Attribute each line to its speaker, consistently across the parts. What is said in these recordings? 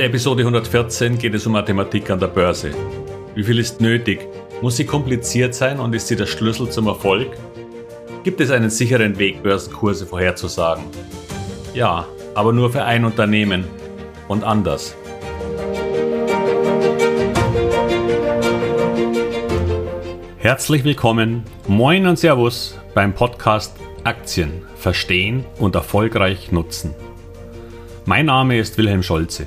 Speaker 1: der Episode 114 geht es um Mathematik an der Börse. Wie viel ist nötig? Muss sie kompliziert sein und ist sie der Schlüssel zum Erfolg? Gibt es einen sicheren Weg, Börsenkurse vorherzusagen? Ja, aber nur für ein Unternehmen und anders. Herzlich willkommen, moin und Servus beim Podcast Aktien verstehen und erfolgreich nutzen. Mein Name ist Wilhelm Scholze.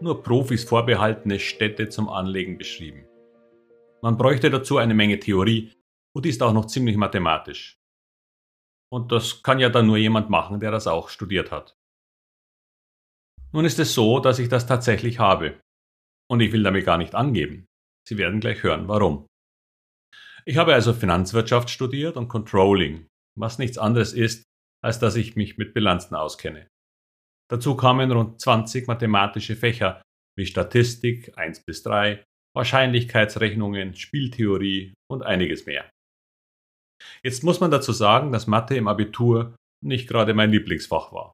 Speaker 1: nur Profis vorbehaltene Städte zum Anlegen beschrieben. Man bräuchte dazu eine Menge Theorie und die ist auch noch ziemlich mathematisch. Und das kann ja dann nur jemand machen, der das auch studiert hat. Nun ist es so, dass ich das tatsächlich habe. Und ich will damit gar nicht angeben. Sie werden gleich hören, warum. Ich habe also Finanzwirtschaft studiert und Controlling was nichts anderes ist, als dass ich mich mit Bilanzen auskenne. Dazu kamen rund 20 mathematische Fächer wie Statistik 1 bis 3, Wahrscheinlichkeitsrechnungen, Spieltheorie und einiges mehr. Jetzt muss man dazu sagen, dass Mathe im Abitur nicht gerade mein Lieblingsfach war.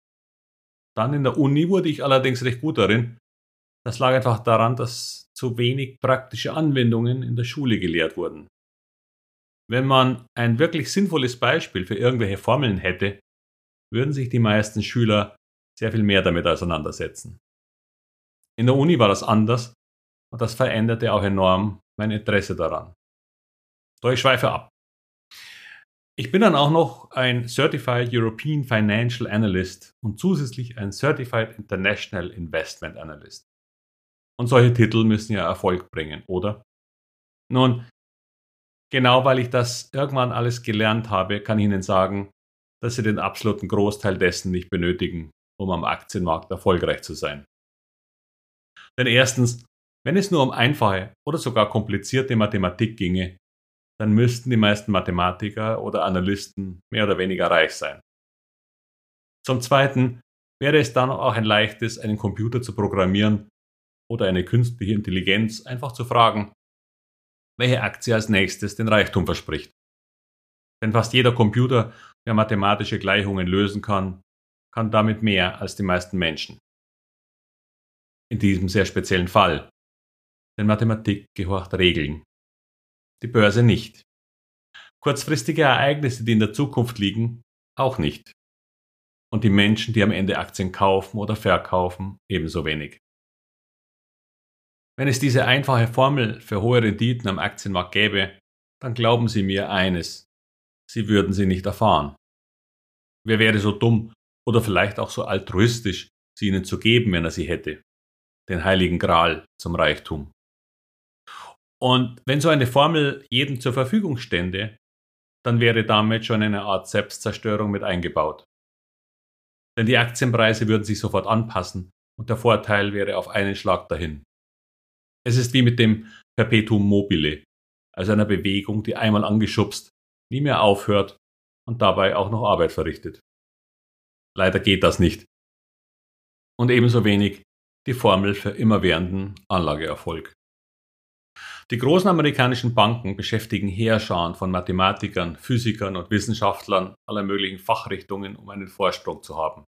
Speaker 1: Dann in der Uni wurde ich allerdings recht gut darin. Das lag einfach daran, dass zu wenig praktische Anwendungen in der Schule gelehrt wurden. Wenn man ein wirklich sinnvolles Beispiel für irgendwelche Formeln hätte, würden sich die meisten Schüler sehr viel mehr damit auseinandersetzen. In der Uni war das anders und das veränderte auch enorm mein Interesse daran. Doch ich schweife ab. Ich bin dann auch noch ein Certified European Financial Analyst und zusätzlich ein Certified International Investment Analyst. Und solche Titel müssen ja Erfolg bringen, oder? Nun, genau weil ich das irgendwann alles gelernt habe, kann ich Ihnen sagen, dass Sie den absoluten Großteil dessen nicht benötigen, um am Aktienmarkt erfolgreich zu sein. Denn erstens, wenn es nur um einfache oder sogar komplizierte Mathematik ginge, dann müssten die meisten Mathematiker oder Analysten mehr oder weniger reich sein. Zum Zweiten wäre es dann auch ein leichtes, einen Computer zu programmieren oder eine künstliche Intelligenz einfach zu fragen, welche Aktie als nächstes den Reichtum verspricht. Denn fast jeder Computer, der mathematische Gleichungen lösen kann, kann damit mehr als die meisten Menschen. In diesem sehr speziellen Fall. Denn Mathematik gehorcht Regeln. Die Börse nicht. Kurzfristige Ereignisse, die in der Zukunft liegen, auch nicht. Und die Menschen, die am Ende Aktien kaufen oder verkaufen, ebenso wenig. Wenn es diese einfache Formel für hohe Renditen am Aktienmarkt gäbe, dann glauben Sie mir eines, Sie würden sie nicht erfahren. Wer wäre so dumm oder vielleicht auch so altruistisch, sie ihnen zu geben, wenn er sie hätte? Den heiligen Gral zum Reichtum. Und wenn so eine Formel jedem zur Verfügung stände, dann wäre damit schon eine Art Selbstzerstörung mit eingebaut. Denn die Aktienpreise würden sich sofort anpassen und der Vorteil wäre auf einen Schlag dahin. Es ist wie mit dem Perpetuum mobile, also einer Bewegung, die einmal angeschubst, nie mehr aufhört und dabei auch noch Arbeit verrichtet. Leider geht das nicht. Und ebenso wenig die Formel für immerwährenden Anlageerfolg. Die großen amerikanischen Banken beschäftigen Heerscharen von Mathematikern, Physikern und Wissenschaftlern aller möglichen Fachrichtungen, um einen Vorsprung zu haben.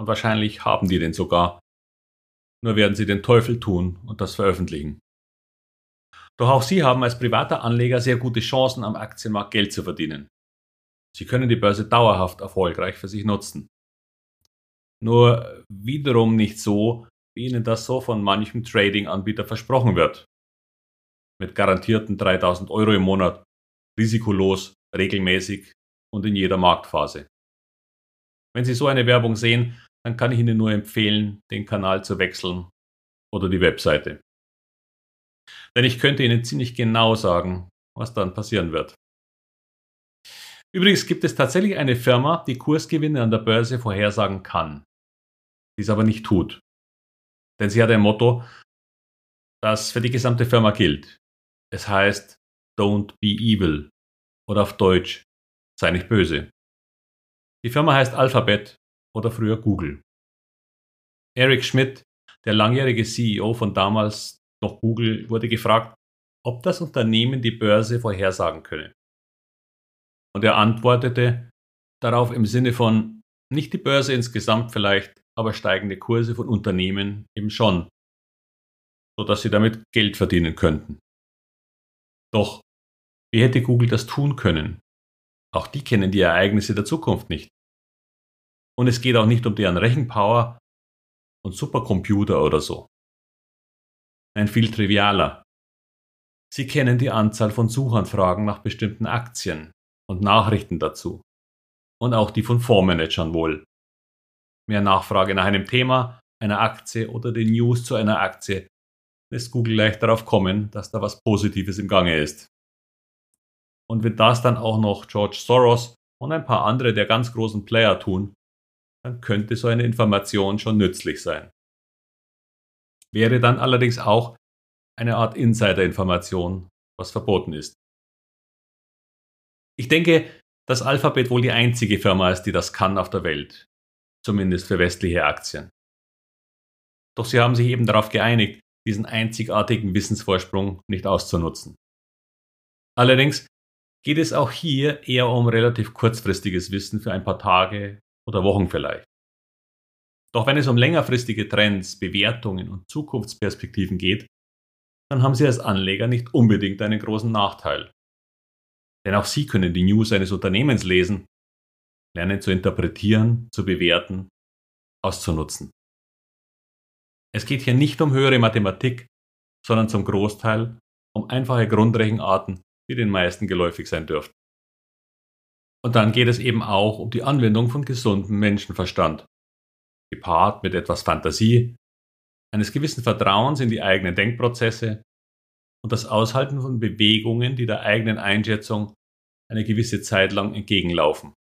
Speaker 1: Und wahrscheinlich haben die den sogar, nur werden sie den Teufel tun und das veröffentlichen. Doch auch Sie haben als privater Anleger sehr gute Chancen, am Aktienmarkt Geld zu verdienen. Sie können die Börse dauerhaft erfolgreich für sich nutzen. Nur wiederum nicht so, wie Ihnen das so von manchem Trading-Anbieter versprochen wird. Mit garantierten 3000 Euro im Monat, risikolos, regelmäßig und in jeder Marktphase. Wenn Sie so eine Werbung sehen, dann kann ich Ihnen nur empfehlen, den Kanal zu wechseln oder die Webseite. Denn ich könnte Ihnen ziemlich genau sagen, was dann passieren wird. Übrigens gibt es tatsächlich eine Firma, die Kursgewinne an der Börse vorhersagen kann, die es aber nicht tut. Denn sie hat ein Motto, das für die gesamte Firma gilt. Es heißt Don't be evil oder auf Deutsch Sei nicht böse. Die Firma heißt Alphabet oder früher Google. Eric Schmidt, der langjährige CEO von damals noch Google, wurde gefragt, ob das Unternehmen die Börse vorhersagen könne. Und er antwortete darauf im Sinne von nicht die Börse insgesamt vielleicht, aber steigende Kurse von Unternehmen eben schon, sodass sie damit Geld verdienen könnten. Doch wie hätte Google das tun können? Auch die kennen die Ereignisse der Zukunft nicht. Und es geht auch nicht um deren Rechenpower und Supercomputer oder so. Ein viel trivialer. Sie kennen die Anzahl von Suchanfragen nach bestimmten Aktien und Nachrichten dazu. Und auch die von Fondsmanagern wohl. Mehr Nachfrage nach einem Thema, einer Aktie oder den News zu einer Aktie lässt Google leicht darauf kommen, dass da was Positives im Gange ist. Und wenn das dann auch noch George Soros und ein paar andere der ganz großen Player tun, dann könnte so eine Information schon nützlich sein. Wäre dann allerdings auch eine Art Insider-Information, was verboten ist. Ich denke, dass Alphabet wohl die einzige Firma ist, die das kann auf der Welt, zumindest für westliche Aktien. Doch sie haben sich eben darauf geeinigt, diesen einzigartigen Wissensvorsprung nicht auszunutzen. Allerdings geht es auch hier eher um relativ kurzfristiges Wissen für ein paar Tage oder Wochen vielleicht. Doch wenn es um längerfristige Trends, Bewertungen und Zukunftsperspektiven geht, dann haben Sie als Anleger nicht unbedingt einen großen Nachteil. Denn auch Sie können die News eines Unternehmens lesen, lernen zu interpretieren, zu bewerten, auszunutzen. Es geht hier nicht um höhere Mathematik, sondern zum Großteil um einfache Grundrechenarten die den meisten geläufig sein dürften. Und dann geht es eben auch um die Anwendung von gesundem Menschenverstand, gepaart mit etwas Fantasie, eines gewissen Vertrauens in die eigenen Denkprozesse und das Aushalten von Bewegungen, die der eigenen Einschätzung eine gewisse Zeit lang entgegenlaufen.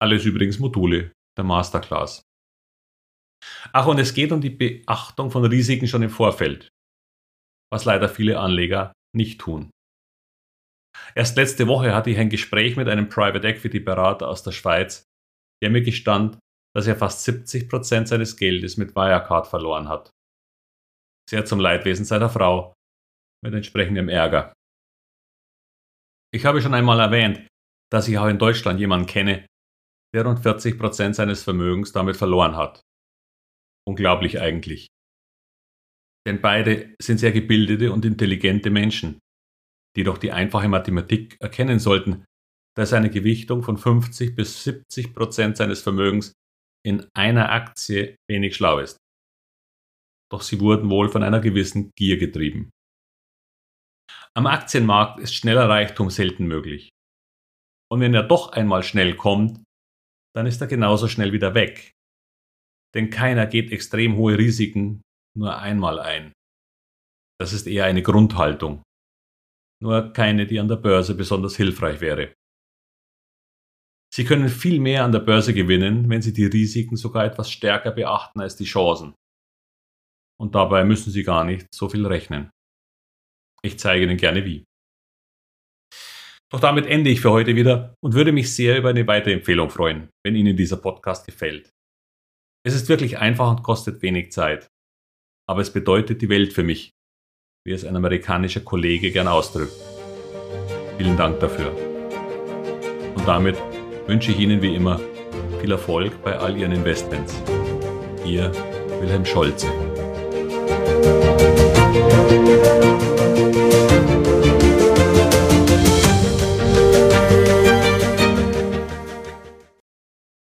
Speaker 1: Alles übrigens Module der Masterclass. Ach, und es geht um die Beachtung von Risiken schon im Vorfeld, was leider viele Anleger nicht tun. Erst letzte Woche hatte ich ein Gespräch mit einem Private Equity Berater aus der Schweiz, der mir gestand, dass er fast 70 Prozent seines Geldes mit Wirecard verloren hat. Sehr zum Leidwesen seiner Frau, mit entsprechendem Ärger. Ich habe schon einmal erwähnt, dass ich auch in Deutschland jemanden kenne, der rund 40 Prozent seines Vermögens damit verloren hat. Unglaublich eigentlich. Denn beide sind sehr gebildete und intelligente Menschen, die doch die einfache Mathematik erkennen sollten, dass eine Gewichtung von 50 bis 70 Prozent seines Vermögens in einer Aktie wenig schlau ist. Doch sie wurden wohl von einer gewissen Gier getrieben. Am Aktienmarkt ist schneller Reichtum selten möglich. Und wenn er doch einmal schnell kommt, dann ist er genauso schnell wieder weg. Denn keiner geht extrem hohe Risiken nur einmal ein. Das ist eher eine Grundhaltung nur keine, die an der Börse besonders hilfreich wäre. Sie können viel mehr an der Börse gewinnen, wenn Sie die Risiken sogar etwas stärker beachten als die Chancen. Und dabei müssen Sie gar nicht so viel rechnen. Ich zeige Ihnen gerne wie. Doch damit ende ich für heute wieder und würde mich sehr über eine Weiterempfehlung freuen, wenn Ihnen dieser Podcast gefällt. Es ist wirklich einfach und kostet wenig Zeit. Aber es bedeutet die Welt für mich, wie es ein amerikanischer Kollege gern ausdrückt. Vielen Dank dafür. Und damit wünsche ich Ihnen wie immer viel Erfolg bei all Ihren Investments. Ihr Wilhelm Scholze.